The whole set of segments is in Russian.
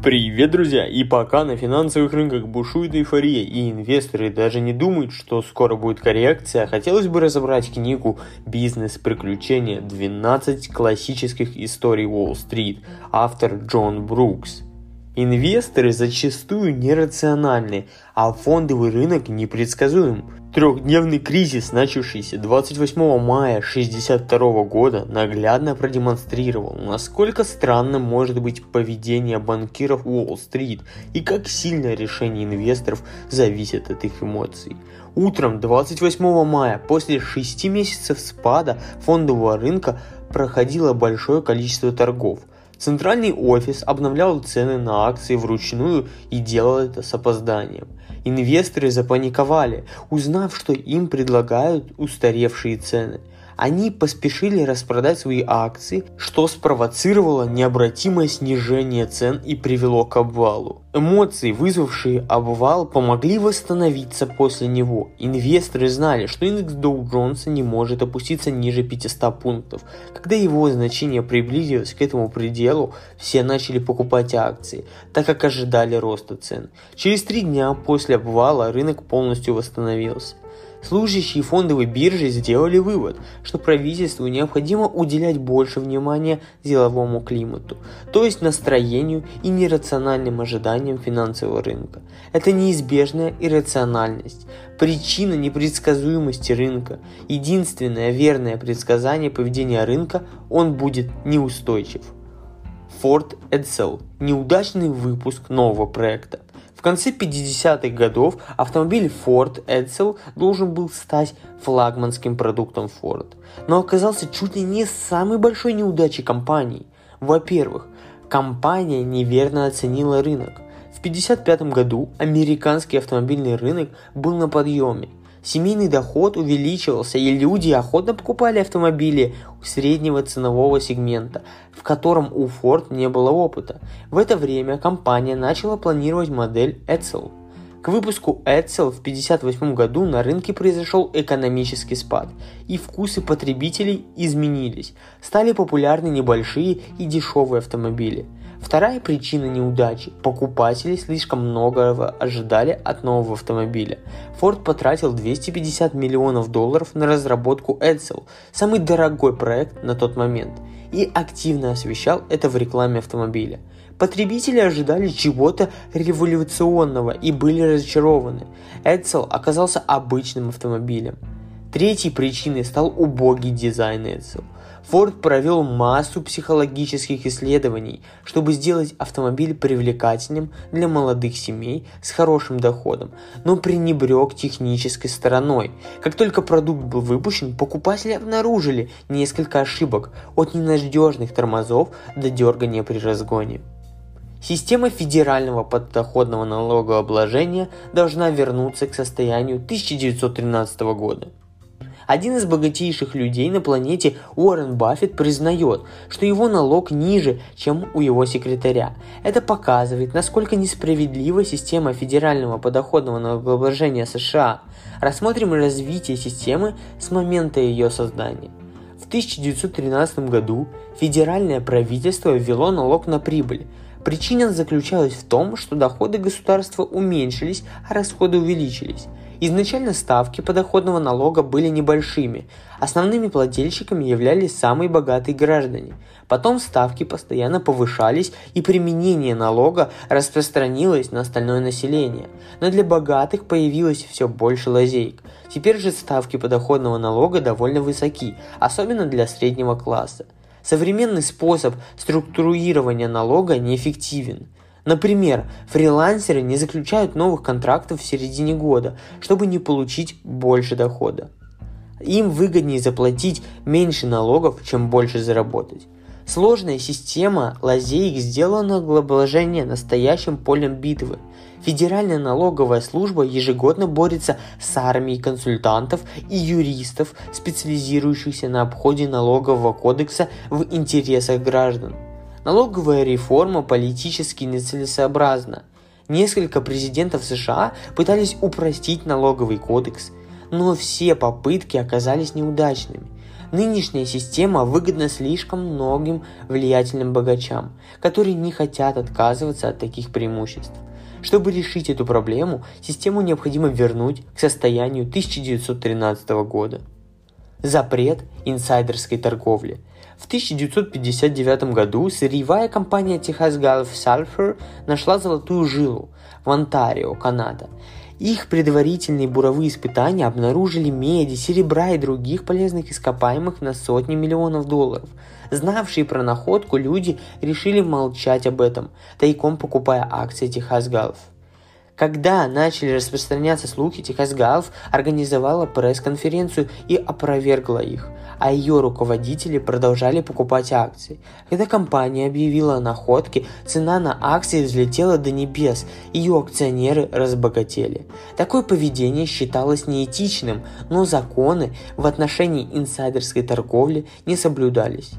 Привет, друзья! И пока на финансовых рынках бушует эйфория, и инвесторы даже не думают, что скоро будет коррекция, хотелось бы разобрать книгу «Бизнес. Приключения. 12 классических историй Уолл-стрит», автор Джон Брукс. Инвесторы зачастую нерациональны, а фондовый рынок непредсказуем. Трехдневный кризис, начавшийся 28 мая 1962 года, наглядно продемонстрировал, насколько странным может быть поведение банкиров Уолл-стрит и как сильно решение инвесторов зависит от их эмоций. Утром 28 мая, после 6 месяцев спада фондового рынка, проходило большое количество торгов – Центральный офис обновлял цены на акции вручную и делал это с опозданием. Инвесторы запаниковали, узнав, что им предлагают устаревшие цены – они поспешили распродать свои акции, что спровоцировало необратимое снижение цен и привело к обвалу. Эмоции, вызвавшие обвал, помогли восстановиться после него. Инвесторы знали, что индекс Доу Джонса не может опуститься ниже 500 пунктов. Когда его значение приблизилось к этому пределу, все начали покупать акции, так как ожидали роста цен. Через три дня после обвала рынок полностью восстановился. Служащие фондовой биржи сделали вывод, что правительству необходимо уделять больше внимания деловому климату, то есть настроению и нерациональным ожиданиям финансового рынка. Это неизбежная иррациональность, причина непредсказуемости рынка. Единственное верное предсказание поведения рынка – он будет неустойчив. Ford Edsel – неудачный выпуск нового проекта. В конце 50-х годов автомобиль Ford Edsel должен был стать флагманским продуктом Ford, но оказался чуть ли не самой большой неудачей компании. Во-первых, компания неверно оценила рынок. В 1955 году американский автомобильный рынок был на подъеме, Семейный доход увеличивался, и люди охотно покупали автомобили среднего ценового сегмента, в котором у Ford не было опыта. В это время компания начала планировать модель Edsel. К выпуску Edsel в 1958 году на рынке произошел экономический спад, и вкусы потребителей изменились. Стали популярны небольшие и дешевые автомобили – Вторая причина неудачи – покупатели слишком многого ожидали от нового автомобиля. Ford потратил 250 миллионов долларов на разработку Edsel, самый дорогой проект на тот момент, и активно освещал это в рекламе автомобиля. Потребители ожидали чего-то революционного и были разочарованы. Edsel оказался обычным автомобилем. Третьей причиной стал убогий дизайн Edsel – Форд провел массу психологических исследований, чтобы сделать автомобиль привлекательным для молодых семей с хорошим доходом, но пренебрег технической стороной. Как только продукт был выпущен, покупатели обнаружили несколько ошибок от ненадежных тормозов до дергания при разгоне. Система федерального подоходного налогообложения должна вернуться к состоянию 1913 года. Один из богатейших людей на планете Уоррен Баффет признает, что его налог ниже, чем у его секретаря. Это показывает, насколько несправедлива система федерального подоходного налогообложения США. Рассмотрим развитие системы с момента ее создания. В 1913 году федеральное правительство ввело налог на прибыль. Причина заключалась в том, что доходы государства уменьшились, а расходы увеличились. Изначально ставки подоходного налога были небольшими. Основными плательщиками являлись самые богатые граждане. Потом ставки постоянно повышались и применение налога распространилось на остальное население. Но для богатых появилось все больше лазеек. Теперь же ставки подоходного налога довольно высоки, особенно для среднего класса. Современный способ структурирования налога неэффективен – Например, фрилансеры не заключают новых контрактов в середине года, чтобы не получить больше дохода. Им выгоднее заплатить меньше налогов, чем больше заработать. Сложная система лазеек сделана для настоящим полем битвы. Федеральная налоговая служба ежегодно борется с армией консультантов и юристов, специализирующихся на обходе налогового кодекса в интересах граждан. Налоговая реформа политически нецелесообразна. Несколько президентов США пытались упростить налоговый кодекс, но все попытки оказались неудачными. Нынешняя система выгодна слишком многим влиятельным богачам, которые не хотят отказываться от таких преимуществ. Чтобы решить эту проблему, систему необходимо вернуть к состоянию 1913 года. Запрет инсайдерской торговли. В 1959 году сырьевая компания Texas Gulf Sulphur нашла золотую жилу в Онтарио, Канада, их предварительные буровые испытания обнаружили меди, серебра и других полезных ископаемых на сотни миллионов долларов. Знавшие про находку люди решили молчать об этом, тайком покупая акции Техас Галф. Когда начали распространяться слухи, Техас Галф организовала пресс-конференцию и опровергла их, а ее руководители продолжали покупать акции. Когда компания объявила о находке, цена на акции взлетела до небес, ее акционеры разбогатели. Такое поведение считалось неэтичным, но законы в отношении инсайдерской торговли не соблюдались.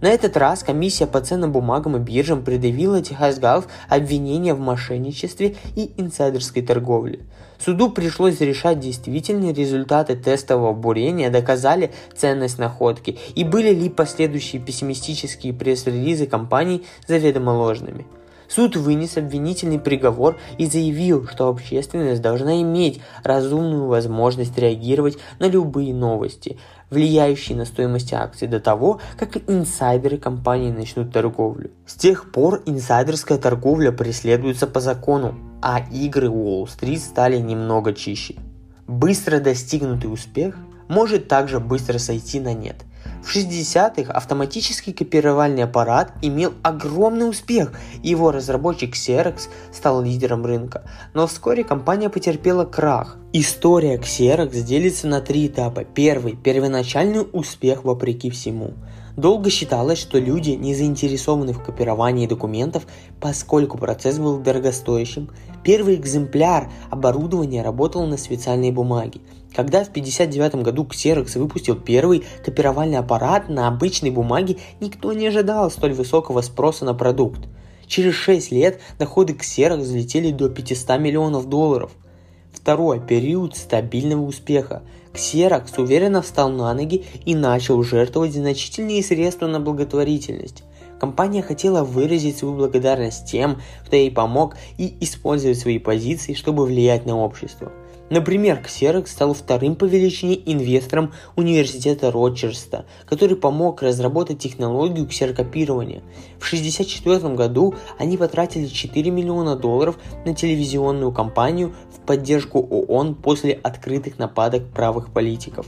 На этот раз комиссия по ценным бумагам и биржам предъявила Техасгалф обвинения в мошенничестве и инсайдерской торговле. Суду пришлось решать, действительно результаты тестового бурения доказали ценность находки и были ли последующие пессимистические пресс-релизы компаний заведомо ложными. Суд вынес обвинительный приговор и заявил, что общественность должна иметь разумную возможность реагировать на любые новости, влияющие на стоимость акций до того, как инсайдеры компании начнут торговлю. С тех пор инсайдерская торговля преследуется по закону, а игры Уолл-стрит стали немного чище. Быстро достигнутый успех может также быстро сойти на нет. В 60-х автоматический копировальный аппарат имел огромный успех, и его разработчик Xerox стал лидером рынка. Но вскоре компания потерпела крах. История Xerox делится на три этапа. Первый – первоначальный успех вопреки всему. Долго считалось, что люди не заинтересованы в копировании документов, поскольку процесс был дорогостоящим. Первый экземпляр оборудования работал на специальной бумаге. Когда в 1959 году Xerox выпустил первый копировальный аппарат на обычной бумаге, никто не ожидал столь высокого спроса на продукт. Через 6 лет доходы Xerox взлетели до 500 миллионов долларов. Второй период стабильного успеха – Ксерокс уверенно встал на ноги и начал жертвовать значительные средства на благотворительность. Компания хотела выразить свою благодарность тем, кто ей помог, и использовать свои позиции, чтобы влиять на общество – Например, Xerox стал вторым по величине инвестором университета Рочерста, который помог разработать технологию ксерокопирования. В 1964 году они потратили 4 миллиона долларов на телевизионную кампанию в поддержку ООН после открытых нападок правых политиков.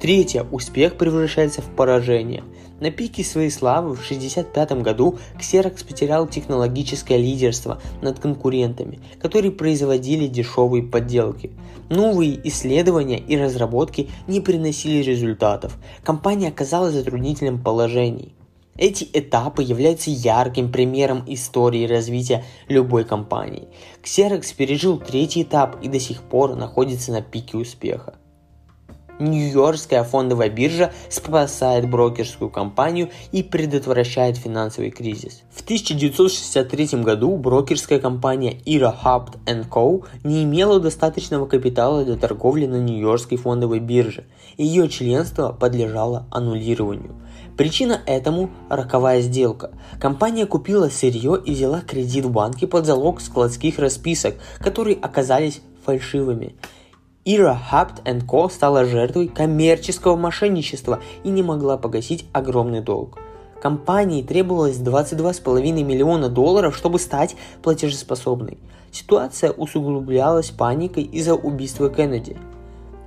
Третье. Успех превращается в поражение. На пике своей славы в 1965 году Xerox потерял технологическое лидерство над конкурентами, которые производили дешевые подделки. Новые исследования и разработки не приносили результатов. Компания оказалась в затруднительном положении. Эти этапы являются ярким примером истории развития любой компании. Xerox пережил третий этап и до сих пор находится на пике успеха. Нью-Йоркская фондовая биржа спасает брокерскую компанию и предотвращает финансовый кризис. В 1963 году брокерская компания Ira Hapt Co. не имела достаточного капитала для торговли на Нью-Йоркской фондовой бирже, ее членство подлежало аннулированию. Причина этому – роковая сделка. Компания купила сырье и взяла кредит в банке под залог складских расписок, которые оказались фальшивыми. Ира Хапт Co. стала жертвой коммерческого мошенничества и не могла погасить огромный долг. Компании требовалось 22,5 миллиона долларов, чтобы стать платежеспособной. Ситуация усугублялась паникой из-за убийства Кеннеди –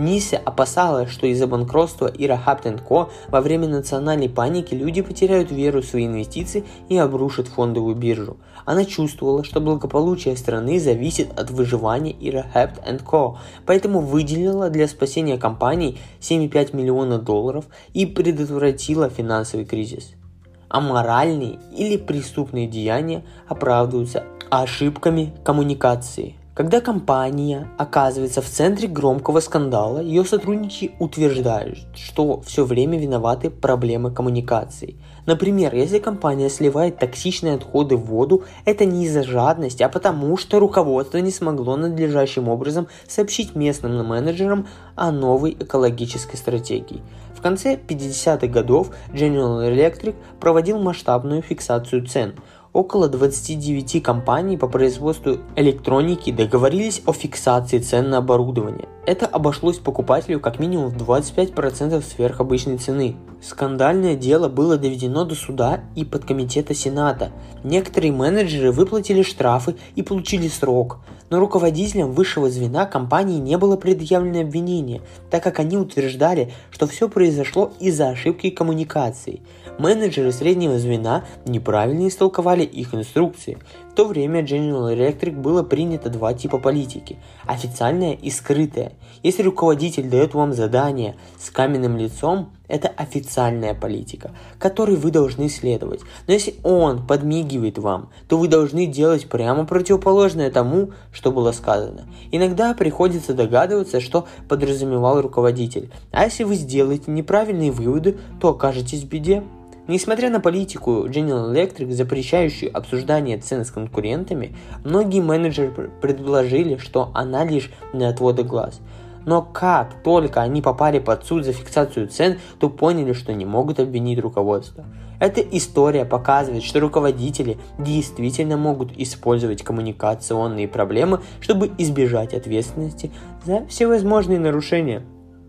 Нисе опасалась, что из-за банкротства Ира Хаптенко во время национальной паники люди потеряют веру в свои инвестиции и обрушат фондовую биржу. Она чувствовала, что благополучие страны зависит от выживания Ира Хапт поэтому выделила для спасения компании 7,5 миллиона долларов и предотвратила финансовый кризис. Аморальные или преступные деяния оправдываются ошибками коммуникации. Когда компания оказывается в центре громкого скандала, ее сотрудники утверждают, что все время виноваты проблемы коммуникации. Например, если компания сливает токсичные отходы в воду, это не из-за жадности, а потому что руководство не смогло надлежащим образом сообщить местным менеджерам о новой экологической стратегии. В конце 50-х годов General Electric проводил масштабную фиксацию цен – Около 29 компаний по производству электроники договорились о фиксации цен на оборудование. Это обошлось покупателю как минимум в 25% сверх обычной цены. Скандальное дело было доведено до суда и подкомитета Сената. Некоторые менеджеры выплатили штрафы и получили срок, но руководителям высшего звена компании не было предъявлено обвинение, так как они утверждали, что все произошло из-за ошибки коммуникации – Менеджеры среднего звена неправильно истолковали их инструкции. В то время General Electric было принято два типа политики – официальная и скрытая. Если руководитель дает вам задание с каменным лицом, это официальная политика, которой вы должны следовать. Но если он подмигивает вам, то вы должны делать прямо противоположное тому, что было сказано. Иногда приходится догадываться, что подразумевал руководитель. А если вы сделаете неправильные выводы, то окажетесь в беде. Несмотря на политику General Electric, запрещающую обсуждание цен с конкурентами, многие менеджеры предложили, что она лишь для отвода глаз. Но как только они попали под суд за фиксацию цен, то поняли, что не могут обвинить руководство. Эта история показывает, что руководители действительно могут использовать коммуникационные проблемы, чтобы избежать ответственности за всевозможные нарушения.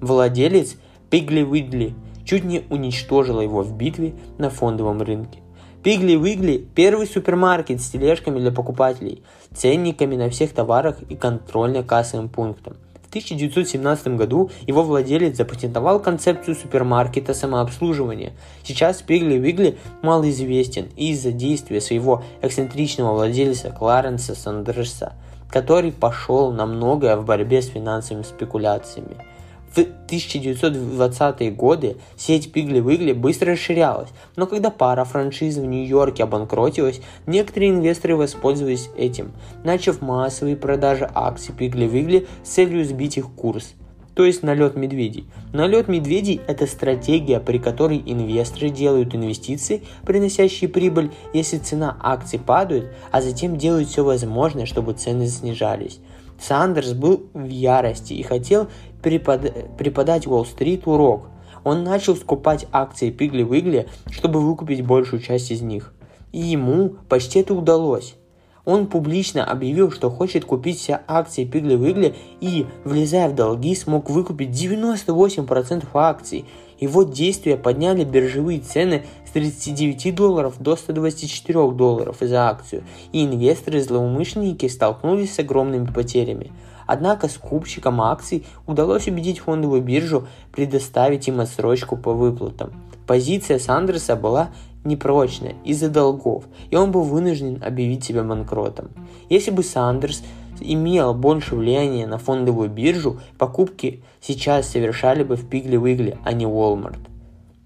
Владелец Пигли Уидли чуть не уничтожила его в битве на фондовом рынке. Пигли Уигли – первый супермаркет с тележками для покупателей, ценниками на всех товарах и контрольно-кассовым пунктом. В 1917 году его владелец запатентовал концепцию супермаркета самообслуживания. Сейчас Пигли Уигли малоизвестен из-за действия своего эксцентричного владельца Кларенса Сандерса, который пошел на многое в борьбе с финансовыми спекуляциями – в 1920-е годы сеть Пигли-Выгли быстро расширялась, но когда пара франшиз в Нью-Йорке обанкротилась, некоторые инвесторы воспользовались этим, начав массовые продажи акций Пигли-Выгли с целью сбить их курс то есть налет медведей. Налет медведей – это стратегия, при которой инвесторы делают инвестиции, приносящие прибыль, если цена акций падает, а затем делают все возможное, чтобы цены снижались. Сандерс был в ярости и хотел препод... преподать Уолл-стрит урок. Он начал скупать акции Пигли-Вигли, чтобы выкупить большую часть из них. И ему почти это удалось. Он публично объявил, что хочет купить все акции Пигли-Вигли и, влезая в долги, смог выкупить 98% акций. Его действия подняли биржевые цены с 39 долларов до 124 долларов за акцию, и инвесторы-злоумышленники столкнулись с огромными потерями. Однако скупщикам акций удалось убедить фондовую биржу предоставить им отсрочку по выплатам. Позиция Сандерса была непрочная из-за долгов, и он был вынужден объявить себя банкротом. Если бы Сандерс имел больше влияния на фондовую биржу, покупки сейчас совершали бы в Пигли-Вигли, а не Walmart.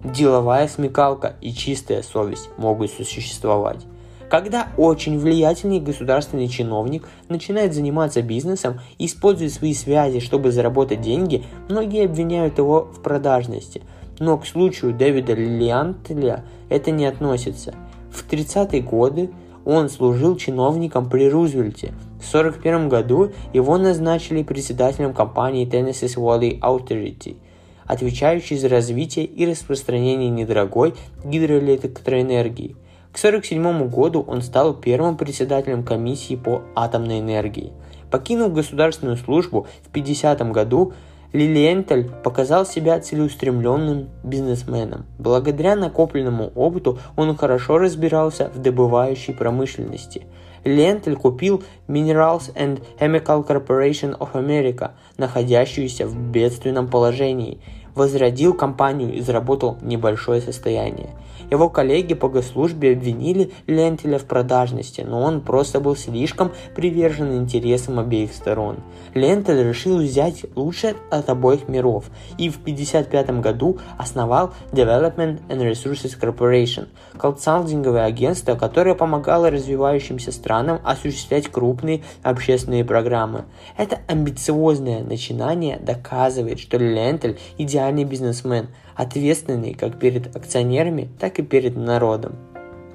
Деловая смекалка и чистая совесть могут существовать. Когда очень влиятельный государственный чиновник начинает заниматься бизнесом и использует свои связи, чтобы заработать деньги, многие обвиняют его в продажности. Но к случаю Дэвида Лиантеля это не относится. В 30-е годы он служил чиновником при Рузвельте. В 1941 году его назначили председателем компании Tennessee Valley Authority, отвечающей за развитие и распространение недорогой гидроэлектроэнергии. К 1947 году он стал первым председателем комиссии по атомной энергии. Покинув государственную службу в 1950 году, Лилиенталь показал себя целеустремленным бизнесменом. Благодаря накопленному опыту он хорошо разбирался в добывающей промышленности. Лентель купил Minerals and Chemical Corporation of America, находящуюся в бедственном положении, возродил компанию и заработал небольшое состояние. Его коллеги по госслужбе обвинили Лентеля в продажности, но он просто был слишком привержен интересам обеих сторон. Лентель решил взять лучшее от обоих миров и в 1955 году основал Development and Resources Corporation, консалтинговое агентство, которое помогало развивающимся странам осуществлять крупные общественные программы. Это амбициозное начинание доказывает, что Лентель идеальный бизнесмен – ответственный как перед акционерами, так и перед народом.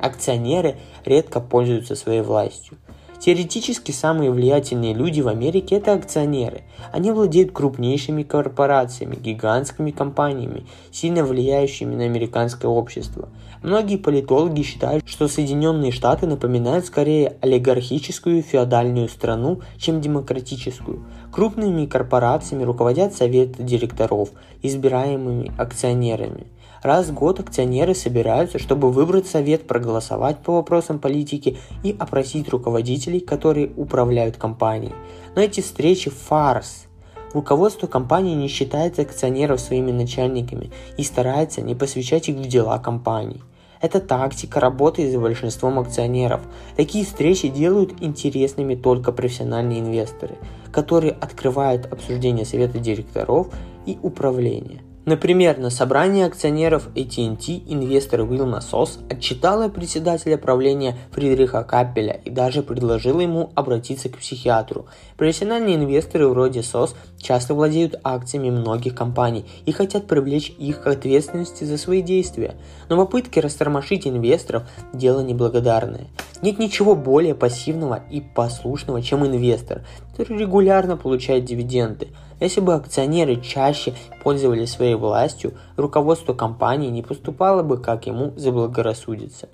Акционеры редко пользуются своей властью. Теоретически самые влиятельные люди в Америке – это акционеры. Они владеют крупнейшими корпорациями, гигантскими компаниями, сильно влияющими на американское общество. Многие политологи считают, что Соединенные Штаты напоминают скорее олигархическую феодальную страну, чем демократическую. Крупными корпорациями руководят советы директоров, избираемыми акционерами – Раз в год акционеры собираются, чтобы выбрать совет, проголосовать по вопросам политики и опросить руководителей, которые управляют компанией. Но эти встречи – фарс. Руководство компании не считает акционеров своими начальниками и старается не посвящать их в дела компании. Это тактика работы за большинством акционеров. Такие встречи делают интересными только профессиональные инвесторы, которые открывают обсуждение совета директоров и управления. Например, на собрании акционеров AT&T инвестор Уилма Сос отчитала председателя правления Фридриха Каппеля и даже предложила ему обратиться к психиатру. Профессиональные инвесторы вроде Сос часто владеют акциями многих компаний и хотят привлечь их к ответственности за свои действия. Но попытки растормошить инвесторов – дело неблагодарное. Нет ничего более пассивного и послушного, чем инвестор, который регулярно получает дивиденды – если бы акционеры чаще пользовались своей властью, руководство компании не поступало бы, как ему заблагорассудится.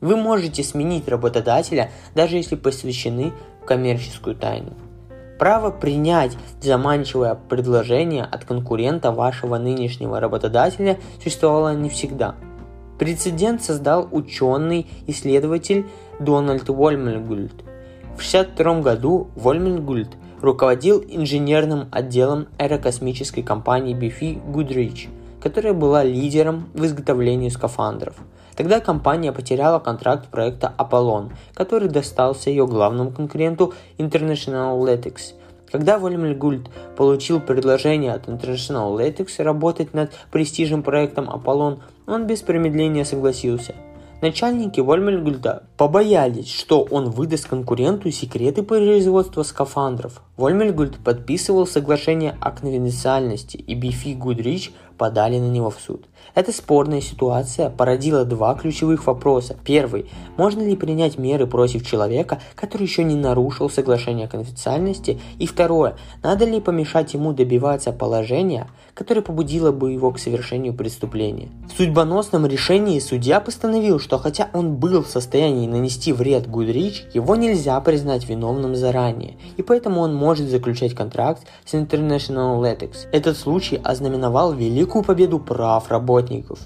Вы можете сменить работодателя, даже если посвящены в коммерческую тайну. Право принять заманчивое предложение от конкурента вашего нынешнего работодателя существовало не всегда. Прецедент создал ученый-исследователь Дональд Вольмельгульд. В 1962 году Вольмельгульд руководил инженерным отделом аэрокосмической компании BF Goodrich, которая была лидером в изготовлении скафандров. Тогда компания потеряла контракт проекта Apollon, который достался ее главному конкуренту International Latics. Когда Вольмель Гульд получил предложение от International Latics работать над престижным проектом Apollon, он без промедления согласился – Начальники Вольмельгульда побоялись, что он выдаст конкуренту секреты производства скафандров. Вольмельгульд подписывал соглашение о конфиденциальности, и Бифи Гудрич подали на него в суд. Эта спорная ситуация породила два ключевых вопроса. Первый. Можно ли принять меры против человека, который еще не нарушил соглашение о конфиденциальности? И второе. Надо ли помешать ему добиваться положения, которое побудило бы его к совершению преступления? В судьбоносном решении судья постановил, что хотя он был в состоянии нанести вред Гудрич, его нельзя признать виновным заранее, и поэтому он может заключать контракт с International Athletics. Этот случай ознаменовал великую победу прав работников.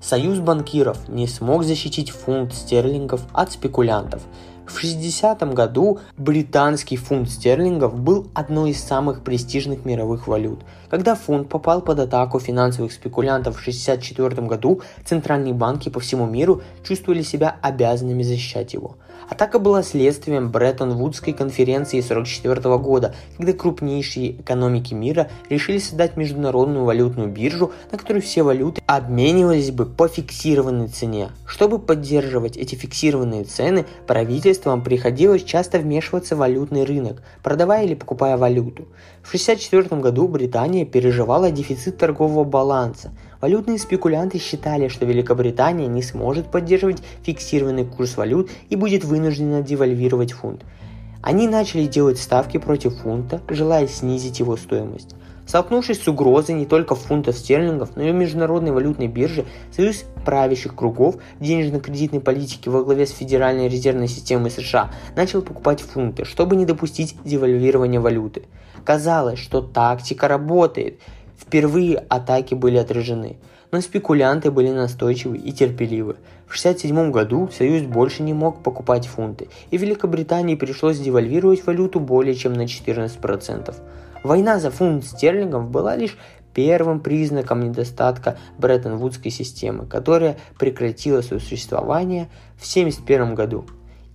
Союз банкиров не смог защитить фунт стерлингов от спекулянтов. В 60 году британский фунт стерлингов был одной из самых престижных мировых валют. Когда фунт попал под атаку финансовых спекулянтов в 64 году, центральные банки по всему миру чувствовали себя обязанными защищать его – Атака была следствием Бреттон-Вудской конференции 1944 года, когда крупнейшие экономики мира решили создать международную валютную биржу, на которой все валюты обменивались бы по фиксированной цене. Чтобы поддерживать эти фиксированные цены, правительствам приходилось часто вмешиваться в валютный рынок, продавая или покупая валюту. В 1964 году Британия переживала дефицит торгового баланса – Валютные спекулянты считали, что Великобритания не сможет поддерживать фиксированный курс валют и будет вынуждена девальвировать фунт. Они начали делать ставки против фунта, желая снизить его стоимость. Столкнувшись с угрозой не только фунтов стерлингов, но и международной валютной биржи, Союз правящих кругов денежно-кредитной политики во главе с Федеральной резервной системой США начал покупать фунты, чтобы не допустить девальвирования валюты. Казалось, что тактика работает, Впервые атаки были отражены, но спекулянты были настойчивы и терпеливы. В 1967 году Союз больше не мог покупать фунты, и Великобритании пришлось девальвировать валюту более чем на 14%. Война за фунт стерлингов была лишь первым признаком недостатка Бреттон-Вудской системы, которая прекратила свое существование в 1971 году.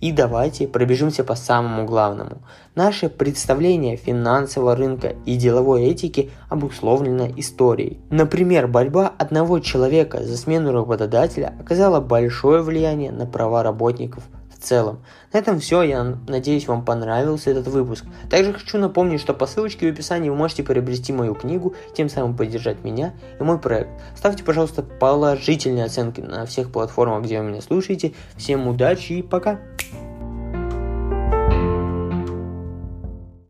И давайте пробежимся по самому главному. Наше представление финансового рынка и деловой этики обусловлено историей. Например, борьба одного человека за смену работодателя оказала большое влияние на права работников целом. На этом все. Я надеюсь, вам понравился этот выпуск. Также хочу напомнить, что по ссылочке в описании вы можете приобрести мою книгу, тем самым поддержать меня и мой проект. Ставьте, пожалуйста, положительные оценки на всех платформах, где вы меня слушаете. Всем удачи и пока!